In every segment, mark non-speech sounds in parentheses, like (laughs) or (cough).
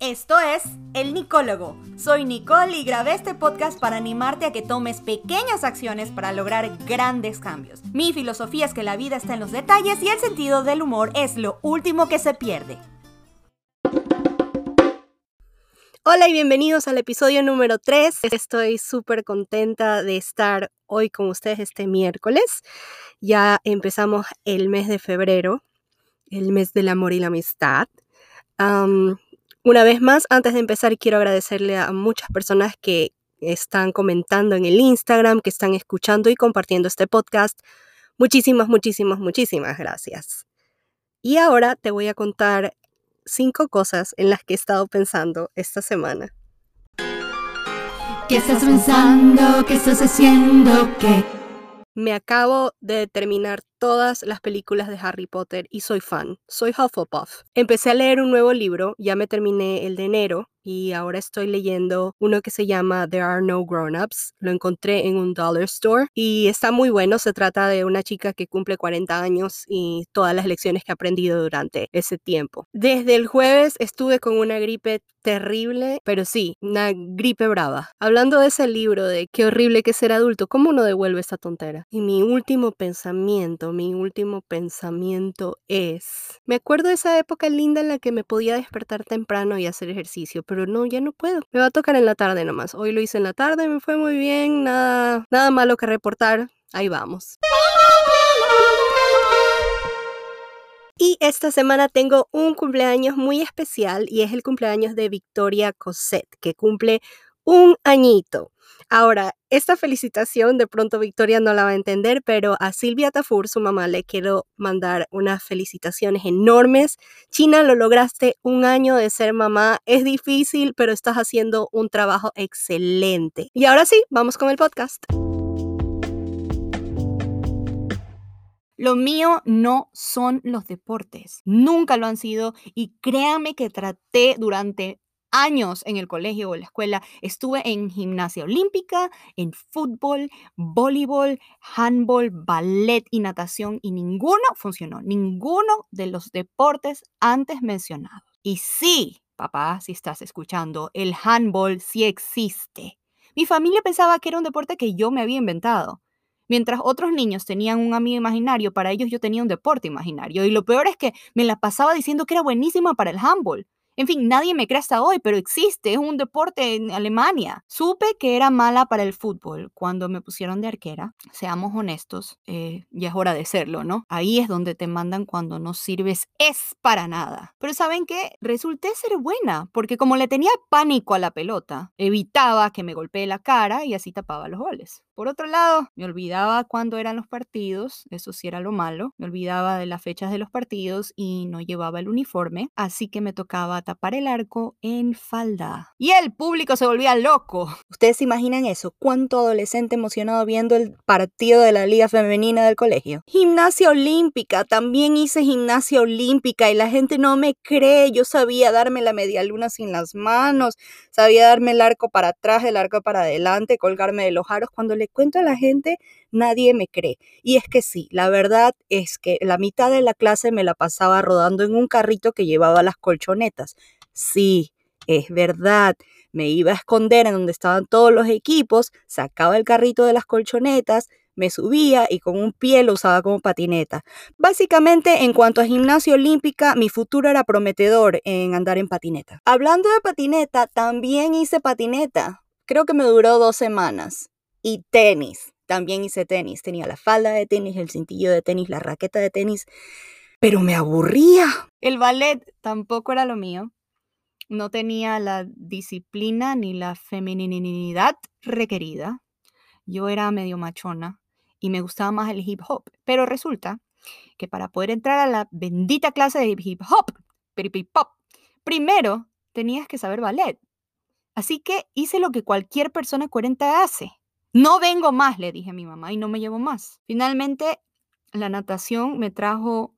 Esto es El Nicólogo. Soy Nicole y grabé este podcast para animarte a que tomes pequeñas acciones para lograr grandes cambios. Mi filosofía es que la vida está en los detalles y el sentido del humor es lo último que se pierde. Hola y bienvenidos al episodio número 3. Estoy súper contenta de estar hoy con ustedes este miércoles. Ya empezamos el mes de febrero, el mes del amor y la amistad. Una vez más, antes de empezar, quiero agradecerle a muchas personas que están comentando en el Instagram, que están escuchando y compartiendo este podcast. Muchísimas, muchísimas, muchísimas gracias. Y ahora te voy a contar cinco cosas en las que he estado pensando esta semana. ¿Qué estás pensando? ¿Qué estás haciendo? ¿Qué? Me acabo de terminar todas las películas de Harry Potter y soy fan, soy Hufflepuff. Empecé a leer un nuevo libro, ya me terminé el de enero y ahora estoy leyendo uno que se llama There Are No Grown-Ups. Lo encontré en un dollar store y está muy bueno. Se trata de una chica que cumple 40 años y todas las lecciones que ha aprendido durante ese tiempo. Desde el jueves estuve con una gripe terrible, pero sí, una gripe brava. Hablando de ese libro de qué horrible que ser adulto, ¿cómo uno devuelve esta tontera? Y mi último pensamiento, mi último pensamiento es, me acuerdo de esa época linda en la que me podía despertar temprano y hacer ejercicio, pero no, ya no puedo. Me va a tocar en la tarde nomás. Hoy lo hice en la tarde, me fue muy bien, nada, nada malo que reportar. Ahí vamos. Y esta semana tengo un cumpleaños muy especial y es el cumpleaños de Victoria Cosette, que cumple un añito. Ahora, esta felicitación de pronto Victoria no la va a entender, pero a Silvia Tafur, su mamá, le quiero mandar unas felicitaciones enormes. China, lo lograste un año de ser mamá. Es difícil, pero estás haciendo un trabajo excelente. Y ahora sí, vamos con el podcast. Lo mío no son los deportes. Nunca lo han sido y créanme que traté durante años en el colegio o la escuela. Estuve en gimnasia olímpica, en fútbol, voleibol, handball, ballet y natación y ninguno funcionó. Ninguno de los deportes antes mencionados. Y sí, papá, si estás escuchando, el handball sí existe. Mi familia pensaba que era un deporte que yo me había inventado. Mientras otros niños tenían un amigo imaginario, para ellos yo tenía un deporte imaginario. Y lo peor es que me la pasaba diciendo que era buenísima para el handball. En fin, nadie me cree hasta hoy, pero existe, es un deporte en Alemania. Supe que era mala para el fútbol cuando me pusieron de arquera. Seamos honestos, eh, ya es hora de serlo, ¿no? Ahí es donde te mandan cuando no sirves, es para nada. Pero ¿saben qué? Resulté ser buena, porque como le tenía pánico a la pelota, evitaba que me golpee la cara y así tapaba los goles. Por otro lado, me olvidaba cuándo eran los partidos, eso sí era lo malo, me olvidaba de las fechas de los partidos y no llevaba el uniforme, así que me tocaba tapar el arco en falda. Y el público se volvía loco. ¿Ustedes se imaginan eso? ¿Cuánto adolescente emocionado viendo el partido de la liga femenina del colegio? Gimnasia olímpica, también hice gimnasia olímpica y la gente no me cree, yo sabía darme la media luna sin las manos, sabía darme el arco para atrás, el arco para adelante, colgarme de los aros cuando le cuento a la gente, nadie me cree. Y es que sí, la verdad es que la mitad de la clase me la pasaba rodando en un carrito que llevaba las colchonetas. Sí, es verdad. Me iba a esconder en donde estaban todos los equipos, sacaba el carrito de las colchonetas, me subía y con un pie lo usaba como patineta. Básicamente, en cuanto a gimnasia olímpica, mi futuro era prometedor en andar en patineta. Hablando de patineta, también hice patineta. Creo que me duró dos semanas y tenis. También hice tenis. Tenía la falda de tenis, el cintillo de tenis, la raqueta de tenis, pero me aburría. El ballet tampoco era lo mío. No tenía la disciplina ni la feminidad requerida. Yo era medio machona y me gustaba más el hip hop. Pero resulta que para poder entrar a la bendita clase de hip hop, pop, primero tenías que saber ballet. Así que hice lo que cualquier persona coherente hace. No vengo más, le dije a mi mamá, y no me llevo más. Finalmente, la natación me trajo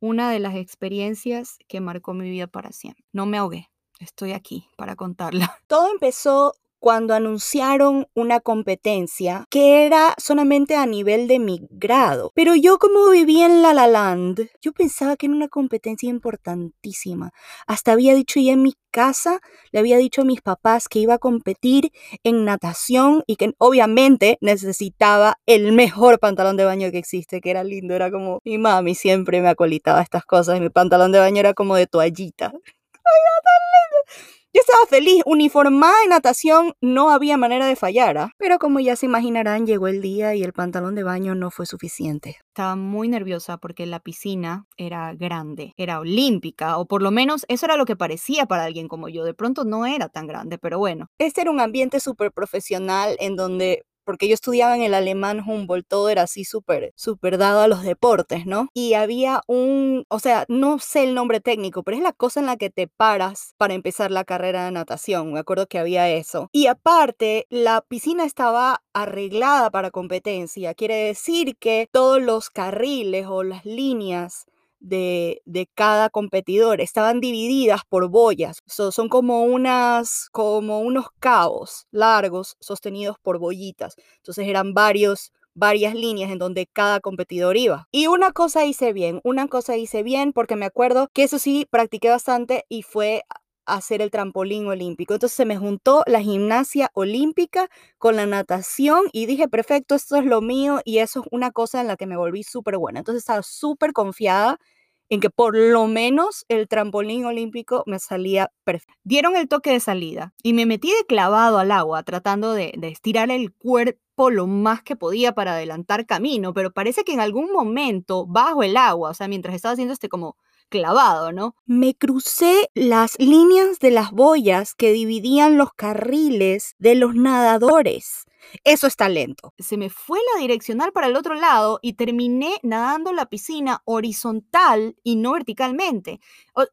una de las experiencias que marcó mi vida para siempre. No me ahogué, estoy aquí para contarla. (laughs) Todo empezó cuando anunciaron una competencia que era solamente a nivel de mi grado. Pero yo como vivía en La La Land, yo pensaba que era una competencia importantísima. Hasta había dicho ya en mi casa, le había dicho a mis papás que iba a competir en natación y que obviamente necesitaba el mejor pantalón de baño que existe, que era lindo, era como mi mami siempre me acolitaba estas cosas y mi pantalón de baño era como de toallita. (laughs) ¡Ay, tan lindo! Estaba feliz, uniformada en natación, no había manera de fallar, ¿ah? pero como ya se imaginarán, llegó el día y el pantalón de baño no fue suficiente. Estaba muy nerviosa porque la piscina era grande, era olímpica, o por lo menos eso era lo que parecía para alguien como yo. De pronto no era tan grande, pero bueno. Este era un ambiente súper profesional en donde porque yo estudiaba en el alemán Humboldt, todo era así súper, súper dado a los deportes, ¿no? Y había un, o sea, no sé el nombre técnico, pero es la cosa en la que te paras para empezar la carrera de natación, me acuerdo que había eso. Y aparte, la piscina estaba arreglada para competencia, quiere decir que todos los carriles o las líneas de, cada competidor. Estaban divididas por boyas. son como, unas, como unos cabos largos sostenidos por boyitas. Entonces eran varios, varias líneas en donde cada competidor iba. Y una cosa hice bien, una cosa hice bien porque me acuerdo que eso sí practiqué bastante y fue hacer el trampolín olímpico. Entonces se me juntó la gimnasia olímpica con la natación y dije, perfecto, esto es lo mío y eso es una cosa en la que me volví súper buena. Entonces estaba súper confiada en que por lo menos el trampolín olímpico me salía perfecto. Dieron el toque de salida y me metí de clavado al agua tratando de, de estirar el cuerpo lo más que podía para adelantar camino, pero parece que en algún momento bajo el agua, o sea, mientras estaba haciendo este como clavado, ¿no? Me crucé las líneas de las boyas que dividían los carriles de los nadadores. Eso es talento. Se me fue la direccional para el otro lado y terminé nadando la piscina horizontal y no verticalmente.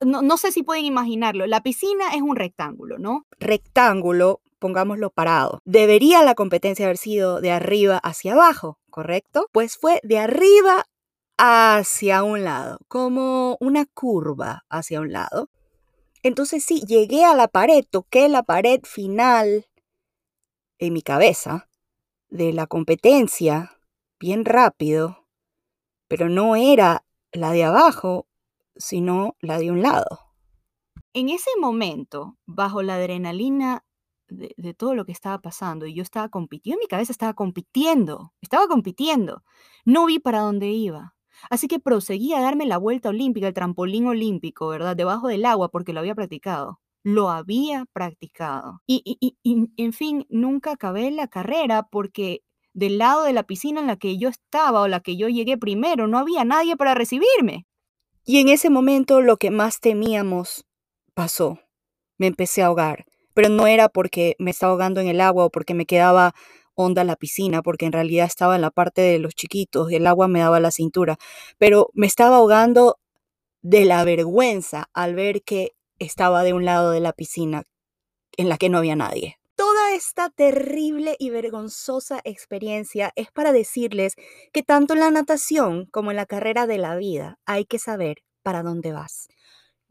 No, no sé si pueden imaginarlo. La piscina es un rectángulo, ¿no? Rectángulo, pongámoslo parado. Debería la competencia haber sido de arriba hacia abajo, ¿correcto? Pues fue de arriba hacia un lado, como una curva hacia un lado. Entonces sí, llegué a la pared, toqué la pared final en mi cabeza de la competencia bien rápido, pero no era la de abajo, sino la de un lado. En ese momento, bajo la adrenalina de, todo lo que estaba pasando, y yo estaba compitiendo, en mi cabeza estaba compitiendo, estaba compitiendo, no vi para dónde iba. Así que proseguí a darme la vuelta olímpica, el trampolín olímpico, ¿verdad? Debajo del agua porque lo había practicado lo había practicado. Y, en fin, nunca acabé la carrera porque del lado de la piscina en la que yo estaba o la que yo llegué primero, no había nadie para recibirme. Y en ese momento lo que más temíamos pasó. Me empecé a ahogar, pero no era porque me estaba ahogando en el agua o porque me quedaba honda la piscina, porque en realidad estaba en la parte de los chiquitos el agua me daba la cintura, pero me estaba ahogando de la vergüenza al ver que estaba de un lado de la piscina en la que no había nadie. Toda esta terrible y vergonzosa experiencia es para decirles que tanto en la natación como en la carrera de la vida hay que saber para dónde vas.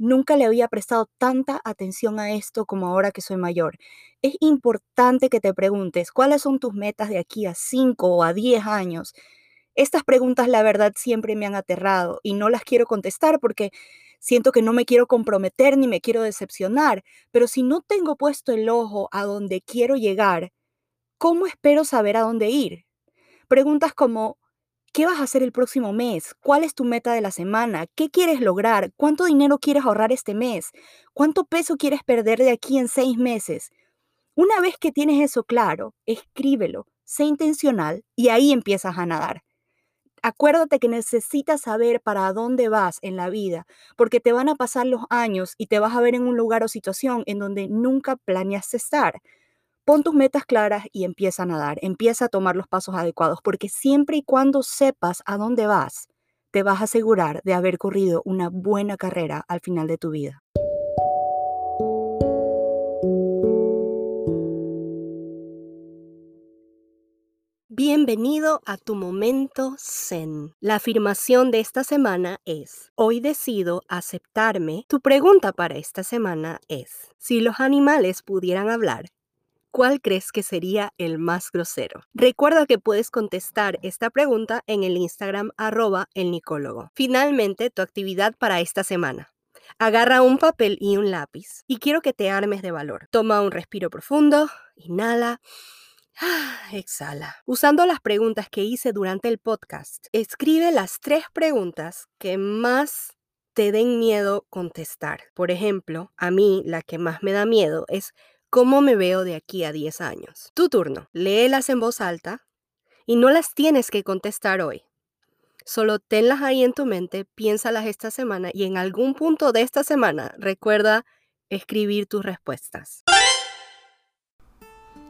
Nunca le había prestado tanta atención a esto como ahora que soy mayor. Es importante que te preguntes cuáles son tus metas de aquí a 5 o a 10 años. Estas preguntas la verdad siempre me han aterrado y no las quiero contestar porque siento que no me quiero comprometer ni me quiero decepcionar, pero si no tengo puesto el ojo a donde quiero llegar, ¿cómo espero saber a dónde ir? Preguntas como, ¿qué vas a hacer el próximo mes? ¿Cuál es tu meta de la semana? ¿Qué quieres lograr? ¿Cuánto dinero quieres ahorrar este mes? ¿Cuánto peso quieres perder de aquí en seis meses? Una vez que tienes eso claro, escríbelo, sé intencional y ahí empiezas a nadar. Acuérdate que necesitas saber para dónde vas en la vida, porque te van a pasar los años y te vas a ver en un lugar o situación en donde nunca planeaste estar. Pon tus metas claras y empieza a nadar, empieza a tomar los pasos adecuados, porque siempre y cuando sepas a dónde vas, te vas a asegurar de haber corrido una buena carrera al final de tu vida. Bienvenido a tu momento zen. La afirmación de esta semana es, hoy decido aceptarme. Tu pregunta para esta semana es, si los animales pudieran hablar, ¿cuál crees que sería el más grosero? Recuerda que puedes contestar esta pregunta en el Instagram arroba el nicólogo. Finalmente, tu actividad para esta semana. Agarra un papel y un lápiz y quiero que te armes de valor. Toma un respiro profundo, inhala. (sighs) Exhala. Usando las preguntas que hice durante el podcast, escribe las tres preguntas que más te den miedo contestar. Por ejemplo, a mí la que más me da miedo es cómo me veo de aquí a 10 años. Tu turno. Léelas en voz alta y no las tienes que contestar hoy. Solo tenlas ahí en tu mente, piénsalas esta semana y en algún punto de esta semana recuerda escribir tus respuestas.